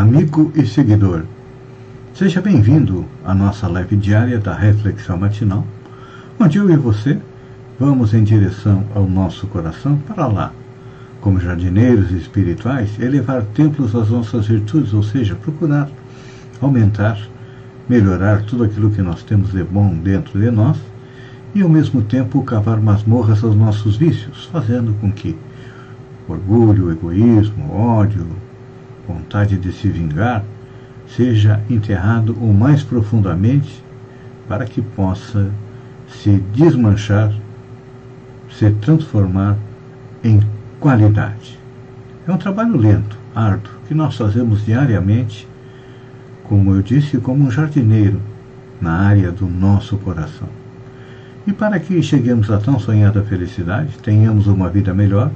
amigo e seguidor. Seja bem-vindo à nossa live diária da Reflexão Matinal, onde eu e você vamos em direção ao nosso coração para lá, como jardineiros espirituais, elevar templos às nossas virtudes, ou seja, procurar aumentar, melhorar tudo aquilo que nós temos de bom dentro de nós e, ao mesmo tempo, cavar masmorras aos nossos vícios, fazendo com que orgulho, egoísmo, ódio, vontade de se vingar, seja enterrado o mais profundamente para que possa se desmanchar, se transformar em qualidade. É um trabalho lento, árduo, que nós fazemos diariamente, como eu disse, como um jardineiro na área do nosso coração. E para que cheguemos à tão sonhada felicidade, tenhamos uma vida melhor,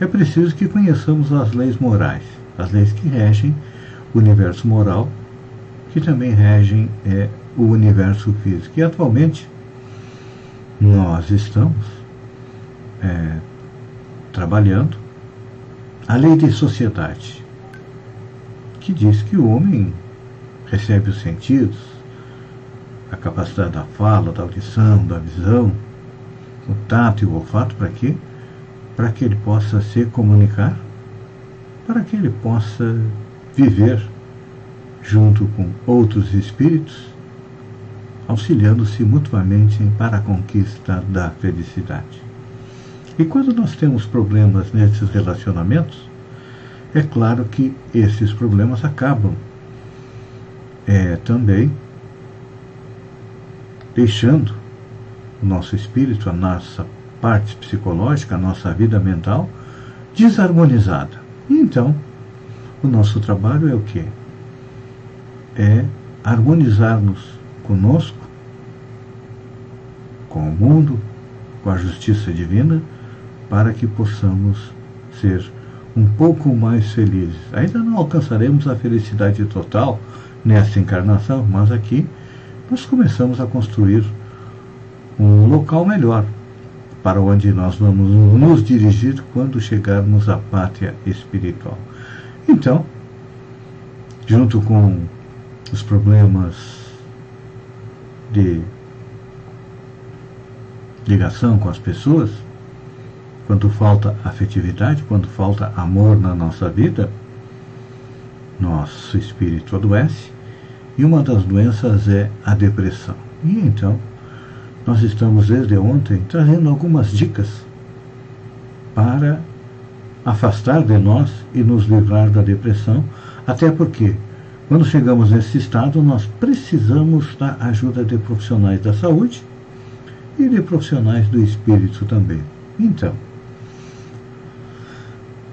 é preciso que conheçamos as leis morais as leis que regem o universo moral, que também regem é, o universo físico. E atualmente nós estamos é, trabalhando a lei de sociedade, que diz que o homem recebe os sentidos, a capacidade da fala, da audição, da visão, o tato e o olfato, para quê? Para que ele possa se comunicar para que ele possa viver junto com outros espíritos, auxiliando-se mutuamente para a conquista da felicidade. E quando nós temos problemas nesses relacionamentos, é claro que esses problemas acabam é, também deixando o nosso espírito, a nossa parte psicológica, a nossa vida mental desarmonizada. Então, o nosso trabalho é o quê? É harmonizarmos conosco, com o mundo, com a justiça divina, para que possamos ser um pouco mais felizes. Ainda não alcançaremos a felicidade total nessa encarnação, mas aqui nós começamos a construir um local melhor para onde nós vamos nos dirigir quando chegarmos à pátria espiritual. Então, junto com os problemas de ligação com as pessoas, quando falta afetividade, quando falta amor na nossa vida, nosso espírito adoece e uma das doenças é a depressão. E então, nós estamos desde ontem trazendo algumas dicas para afastar de nós e nos livrar da depressão, até porque quando chegamos nesse estado nós precisamos da ajuda de profissionais da saúde e de profissionais do espírito também. Então,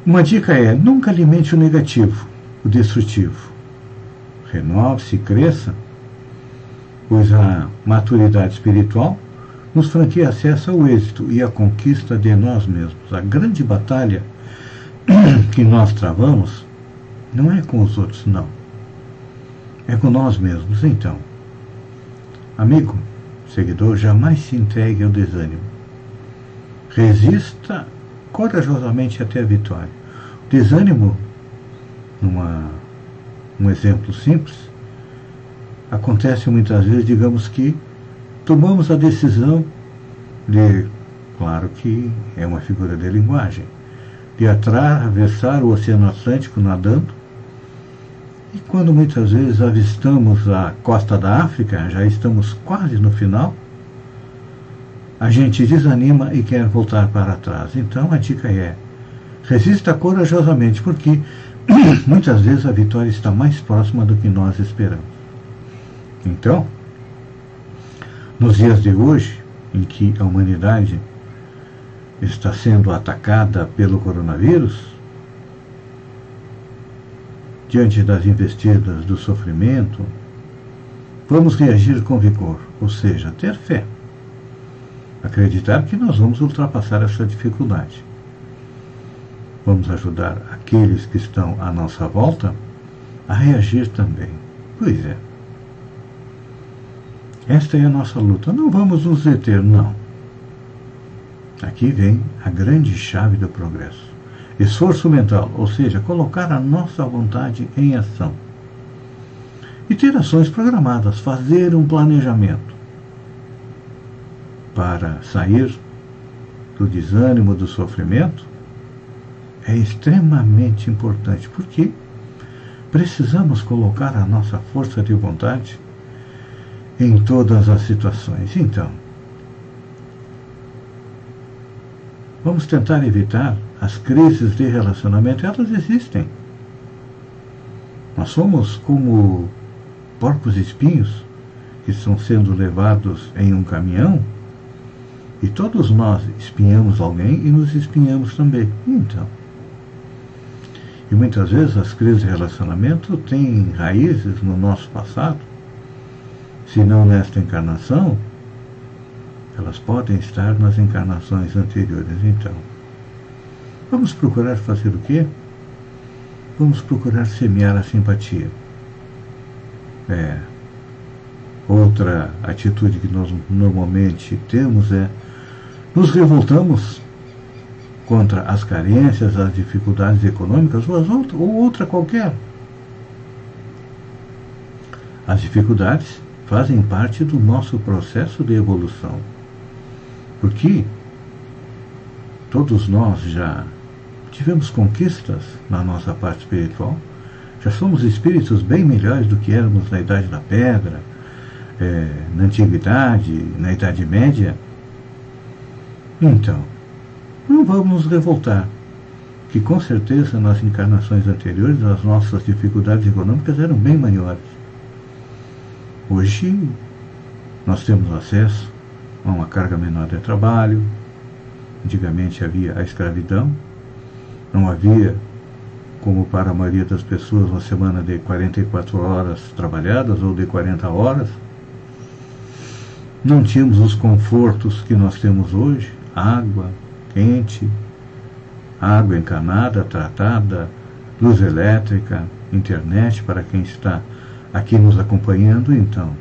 uma dica é: nunca alimente o negativo, o destrutivo. Renove-se, cresça pois a maturidade espiritual nos franqueia acesso ao êxito e à conquista de nós mesmos. A grande batalha que nós travamos não é com os outros, não. É com nós mesmos. Então, amigo, seguidor, jamais se entregue ao desânimo. Resista corajosamente até a vitória. O desânimo, numa, um exemplo simples, acontece muitas vezes, digamos que tomamos a decisão de, claro que é uma figura de linguagem, de atravessar o Oceano Atlântico nadando, e quando muitas vezes avistamos a costa da África, já estamos quase no final, a gente desanima e quer voltar para trás. Então a dica é: resista corajosamente, porque muitas vezes a vitória está mais próxima do que nós esperamos. Então, nos dias de hoje, em que a humanidade está sendo atacada pelo coronavírus, diante das investidas do sofrimento, vamos reagir com vigor, ou seja, ter fé. Acreditar que nós vamos ultrapassar essa dificuldade. Vamos ajudar aqueles que estão à nossa volta a reagir também. Pois é. Esta é a nossa luta. Não vamos nos deter, não. Aqui vem a grande chave do progresso. Esforço mental, ou seja, colocar a nossa vontade em ação. E ter ações programadas, fazer um planejamento para sair do desânimo, do sofrimento, é extremamente importante, porque precisamos colocar a nossa força de vontade em todas as situações. Então, vamos tentar evitar as crises de relacionamento, elas existem. Nós somos como porcos espinhos que estão sendo levados em um caminhão e todos nós espinhamos alguém e nos espinhamos também. Então, e muitas vezes as crises de relacionamento têm raízes no nosso passado, se não nesta encarnação, elas podem estar nas encarnações anteriores. Então, vamos procurar fazer o quê? Vamos procurar semear a simpatia. É. Outra atitude que nós normalmente temos é nos revoltamos contra as carências, as dificuldades econômicas ou, as outras, ou outra qualquer. As dificuldades fazem parte do nosso processo de evolução. Porque todos nós já tivemos conquistas na nossa parte espiritual, já somos espíritos bem melhores do que éramos na Idade da Pedra, é, na Antiguidade, na Idade Média. Então, não vamos nos revoltar, que com certeza nas encarnações anteriores as nossas dificuldades econômicas eram bem maiores. Hoje nós temos acesso a uma carga menor de trabalho. Antigamente havia a escravidão, não havia, como para a maioria das pessoas, uma semana de 44 horas trabalhadas ou de 40 horas. Não tínhamos os confortos que nós temos hoje, água, quente, água encanada, tratada, luz elétrica, internet para quem está aqui nos acompanhando, então.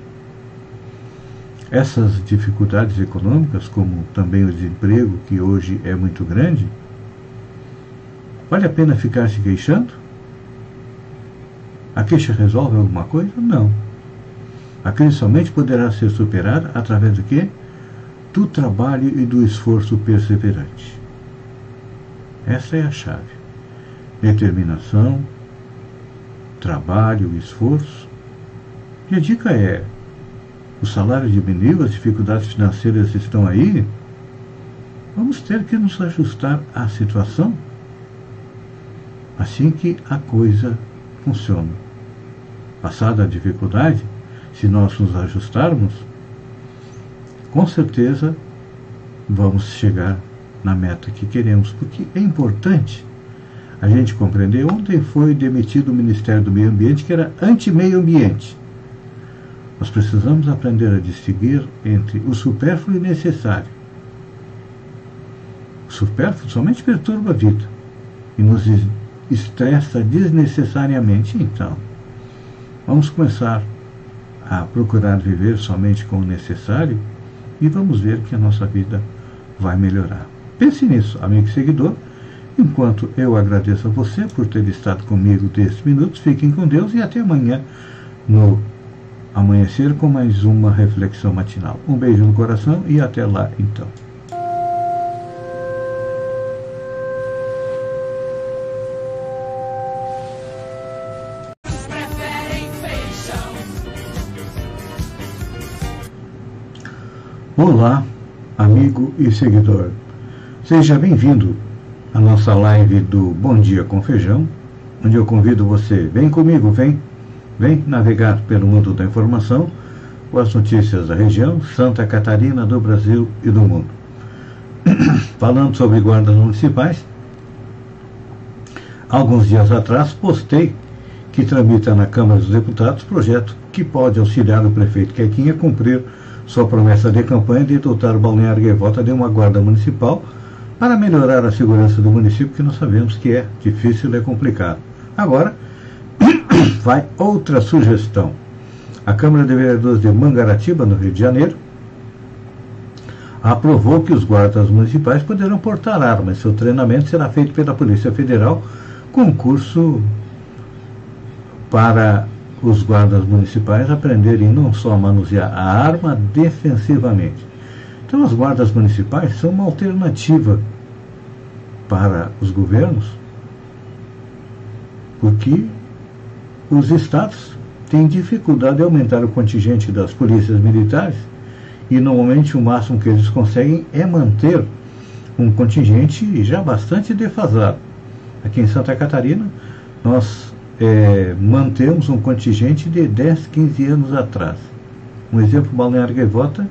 Essas dificuldades econômicas, como também o desemprego, que hoje é muito grande, vale a pena ficar se queixando? A queixa resolve alguma coisa? Não. A crise somente poderá ser superada através do quê? do trabalho e do esforço perseverante. Essa é a chave. Determinação, trabalho, esforço. E a dica é: o salário diminuiu, as dificuldades financeiras estão aí, vamos ter que nos ajustar à situação. Assim que a coisa funciona. Passada a dificuldade, se nós nos ajustarmos, com certeza vamos chegar na meta que queremos, porque é importante a gente compreender. Ontem foi demitido o Ministério do Meio Ambiente, que era anti-meio ambiente. Nós precisamos aprender a distinguir entre o supérfluo e o necessário. O supérfluo somente perturba a vida e nos estressa desnecessariamente. Então, vamos começar a procurar viver somente com o necessário e vamos ver que a nossa vida vai melhorar. Pense nisso, amigo e seguidor. Enquanto eu agradeço a você por ter estado comigo desses minutos, fiquem com Deus e até amanhã no amanhecer com mais uma reflexão matinal. Um beijo no coração e até lá então. Olá, amigo e seguidor. Seja bem-vindo à nossa live do Bom Dia com Feijão, onde eu convido você, vem comigo, vem, vem navegar pelo mundo da informação com as notícias da região, Santa Catarina, do Brasil e do mundo. Falando sobre guardas municipais, alguns dias atrás postei que tramita na Câmara dos Deputados projeto que pode auxiliar o prefeito Quequinha a cumprir sua promessa de campanha de dotar o Balneário Gaivota de uma guarda municipal para melhorar a segurança do município, que nós sabemos que é difícil e é complicado. Agora, vai outra sugestão. A Câmara de Vereadores de Mangaratiba, no Rio de Janeiro, aprovou que os guardas municipais poderão portar armas. Seu treinamento será feito pela Polícia Federal, concurso para os guardas municipais aprenderem não só a manusear a arma defensivamente. Então, os guardas municipais são uma alternativa para os governos, porque os estados têm dificuldade de aumentar o contingente das polícias militares e normalmente o máximo que eles conseguem é manter um contingente já bastante defasado. Aqui em Santa Catarina, nós é, mantemos um contingente de 10, 15 anos atrás. Um exemplo, Balneário Gaivota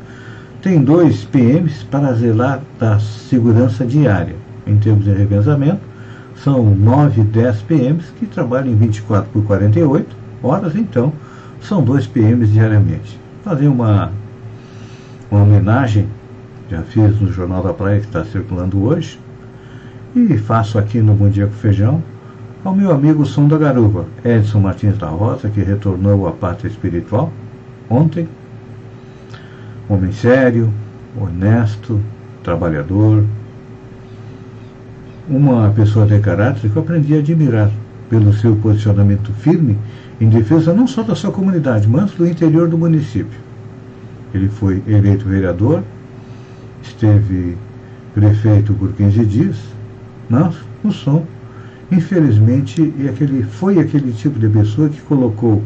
tem dois PMs para zelar da segurança diária. Em termos de revezamento, são 9, 10 PMs que trabalham em 24 por 48 horas, então são dois PMs diariamente. Fazer uma, uma homenagem, já fiz no Jornal da Praia que está circulando hoje, e faço aqui no Bom Dia com Feijão, ao meu amigo Som da Garuva, Edson Martins da Rosa, que retornou à pátria espiritual ontem. Homem sério, honesto, trabalhador, uma pessoa de caráter que eu aprendi a admirar pelo seu posicionamento firme em defesa não só da sua comunidade, mas do interior do município. Ele foi eleito vereador, esteve prefeito por 15 dias, o som Infelizmente, é aquele, foi aquele tipo de pessoa que colocou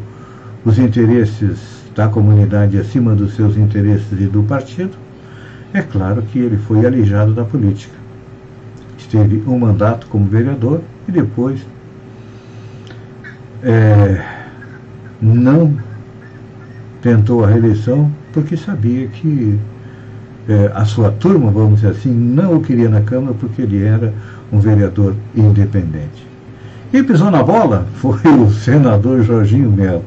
os interesses da comunidade acima dos seus interesses e do partido. É claro que ele foi alijado da política. Teve um mandato como vereador e depois é, não tentou a reeleição porque sabia que é, a sua turma, vamos dizer assim, não o queria na Câmara porque ele era um vereador independente. Quem pisou na bola foi o senador Jorginho Melo.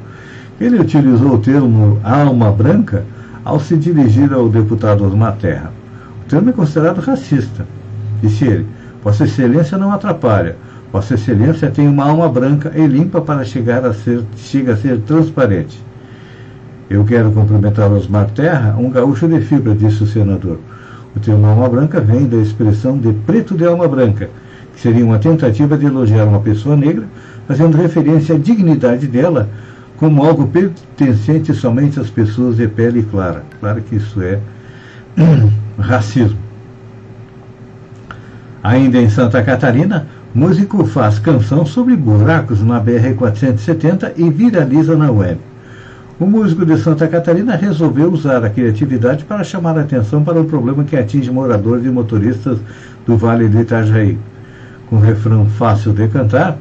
Ele utilizou o termo alma branca ao se dirigir ao deputado Osmar Terra. O termo é considerado racista. Disse ele: Vossa Excelência não atrapalha. Vossa Excelência tem uma alma branca e limpa para chegar a ser, chega a ser transparente. Eu quero cumprimentar Osmar Terra, um gaúcho de fibra, disse o senador. O termo alma branca vem da expressão de preto de alma branca, que seria uma tentativa de elogiar uma pessoa negra, fazendo referência à dignidade dela como algo pertencente somente às pessoas de pele clara. Claro que isso é racismo. Ainda em Santa Catarina, músico faz canção sobre buracos na BR-470 e viraliza na web. O músico de Santa Catarina resolveu usar a criatividade para chamar a atenção para o problema que atinge moradores e motoristas do Vale do Itajaí. Com um refrão fácil de cantar,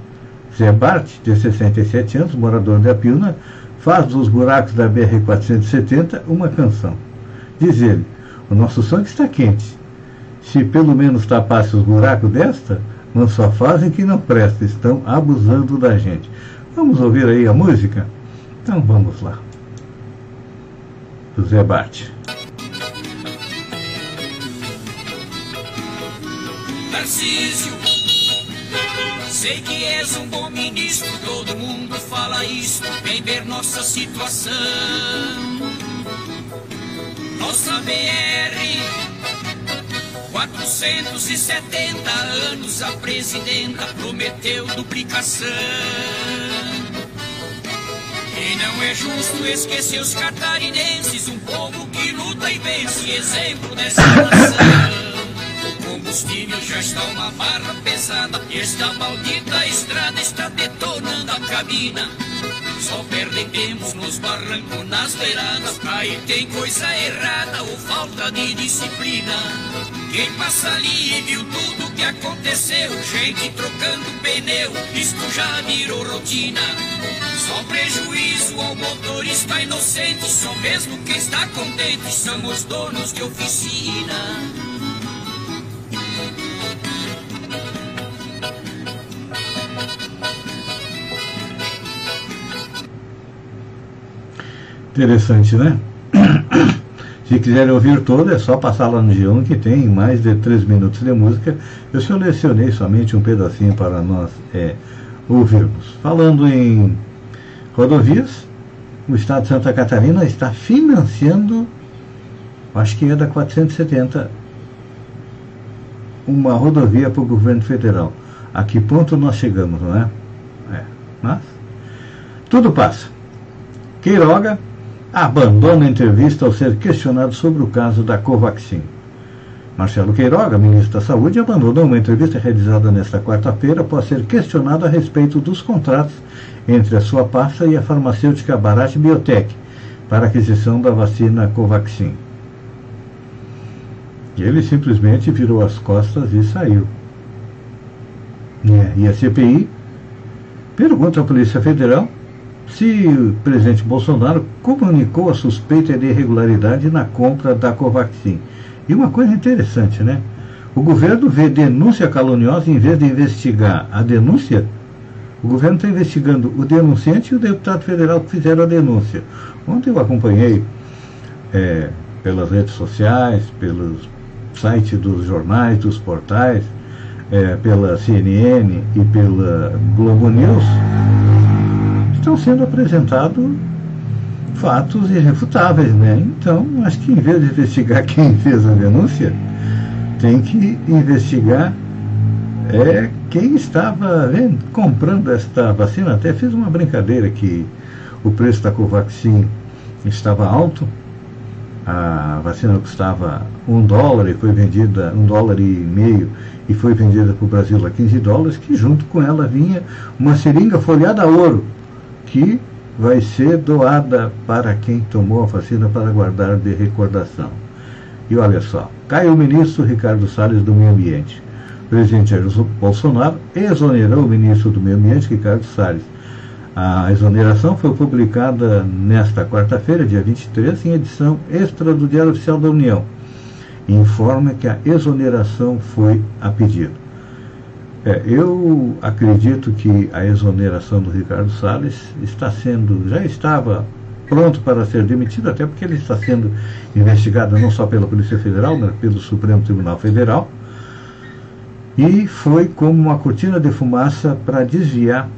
Zé Bart, de 67 anos, morador de Apiúna, faz dos buracos da BR-470 uma canção. Diz ele, o nosso sangue está quente. Se pelo menos tapasse os buracos desta, não só fazem que não presta, estão abusando da gente. Vamos ouvir aí a música? Então vamos lá. José Bate. Tarcísio, sei que és um bom ministro, todo mundo fala isso, vem ver nossa situação. Nossa BR, 470 anos, a presidenta prometeu duplicação. E não é justo esquecer os catarinenses, um povo que luta e vence, exemplo dessa nação. O combustível já está uma barra pesada, e esta maldita estrada está detonando a cabina. Só perdemos nos barrancos, nas beiradas, aí tem coisa errada ou falta de disciplina. Quem passa ali e viu tudo que aconteceu, gente trocando pneu, isto já virou rotina. Só prejuízo ao motorista inocente, só mesmo quem está contente são os donos de oficina. Interessante, né? Se quiserem ouvir toda, é só passar lá no G1 que tem mais de 3 minutos de música. Eu selecionei somente um pedacinho para nós é, ouvirmos. Falando em rodovias, o Estado de Santa Catarina está financiando, acho que é da 470, uma rodovia para o governo federal. A que ponto nós chegamos, não é? É, mas tudo passa. Queiroga abandona a entrevista ao ser questionado sobre o caso da Covaxin. Marcelo Queiroga, ministro da Saúde, abandonou uma entrevista realizada nesta quarta-feira após ser questionado a respeito dos contratos entre a sua pasta e a farmacêutica Bharat Biotech para aquisição da vacina Covaxin. Ele simplesmente virou as costas e saiu. E a CPI pergunta à Polícia Federal se o presidente Bolsonaro comunicou a suspeita de irregularidade na compra da Covaxin. E uma coisa interessante, né? O governo vê denúncia caluniosa em vez de investigar a denúncia. O governo está investigando o denunciante e o deputado federal que fizeram a denúncia. Ontem eu acompanhei é, pelas redes sociais, pelos sites dos jornais, dos portais, é, pela CNN e pela Globo News estão sendo apresentados fatos irrefutáveis, né? Então, acho que em vez de investigar quem fez a denúncia, tem que investigar é, quem estava vendo, comprando esta vacina. Até fiz uma brincadeira que o preço da Covaxin estava alto, a vacina custava um dólar e foi vendida, um dólar e meio, e foi vendida para o Brasil a 15 dólares, que junto com ela vinha uma seringa folhada a ouro que vai ser doada para quem tomou a vacina para guardar de recordação. E olha só, cai o ministro Ricardo Salles do Meio Ambiente. O presidente Jair Bolsonaro exonerou o ministro do Meio Ambiente, Ricardo Salles. A exoneração foi publicada nesta quarta-feira, dia 23, em edição extra do Diário Oficial da União. Informa que a exoneração foi a pedido. É, eu acredito que a exoneração do Ricardo Salles está sendo, já estava pronto para ser demitido, até porque ele está sendo investigado não só pela Polícia Federal, mas pelo Supremo Tribunal Federal. E foi como uma cortina de fumaça para desviar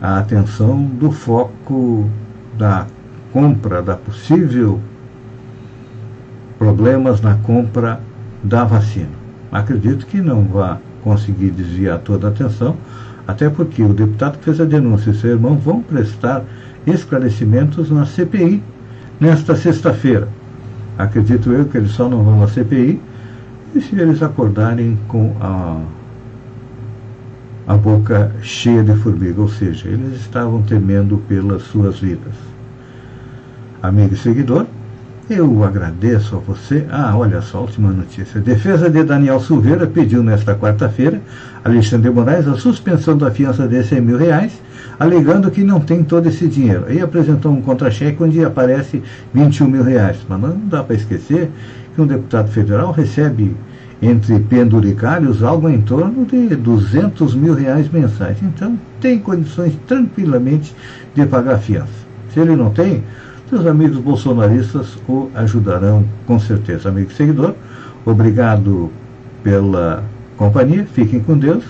a atenção do foco da compra, da possível problemas na compra da vacina. Acredito que não vá conseguir desviar toda a atenção, até porque o deputado que fez a denúncia e seu irmão vão prestar esclarecimentos na CPI nesta sexta-feira. Acredito eu que eles só não vão à CPI e se eles acordarem com a, a boca cheia de formiga, ou seja, eles estavam temendo pelas suas vidas. Amigo e seguidor, eu agradeço a você. Ah, olha só, última notícia. A defesa de Daniel Silveira pediu nesta quarta-feira a Alexandre Moraes a suspensão da fiança de 100 mil reais, alegando que não tem todo esse dinheiro. Aí apresentou um contra-cheque onde aparece 21 mil reais. Mas não dá para esquecer que um deputado federal recebe entre penduricários algo em torno de 200 mil reais mensais. Então, tem condições tranquilamente de pagar a fiança. Se ele não tem, seus amigos bolsonaristas o ajudarão com certeza. Amigo seguidor, obrigado pela companhia, fiquem com Deus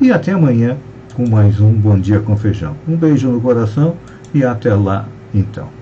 e até amanhã com mais um Bom Dia com Feijão. Um beijo no coração e até lá então.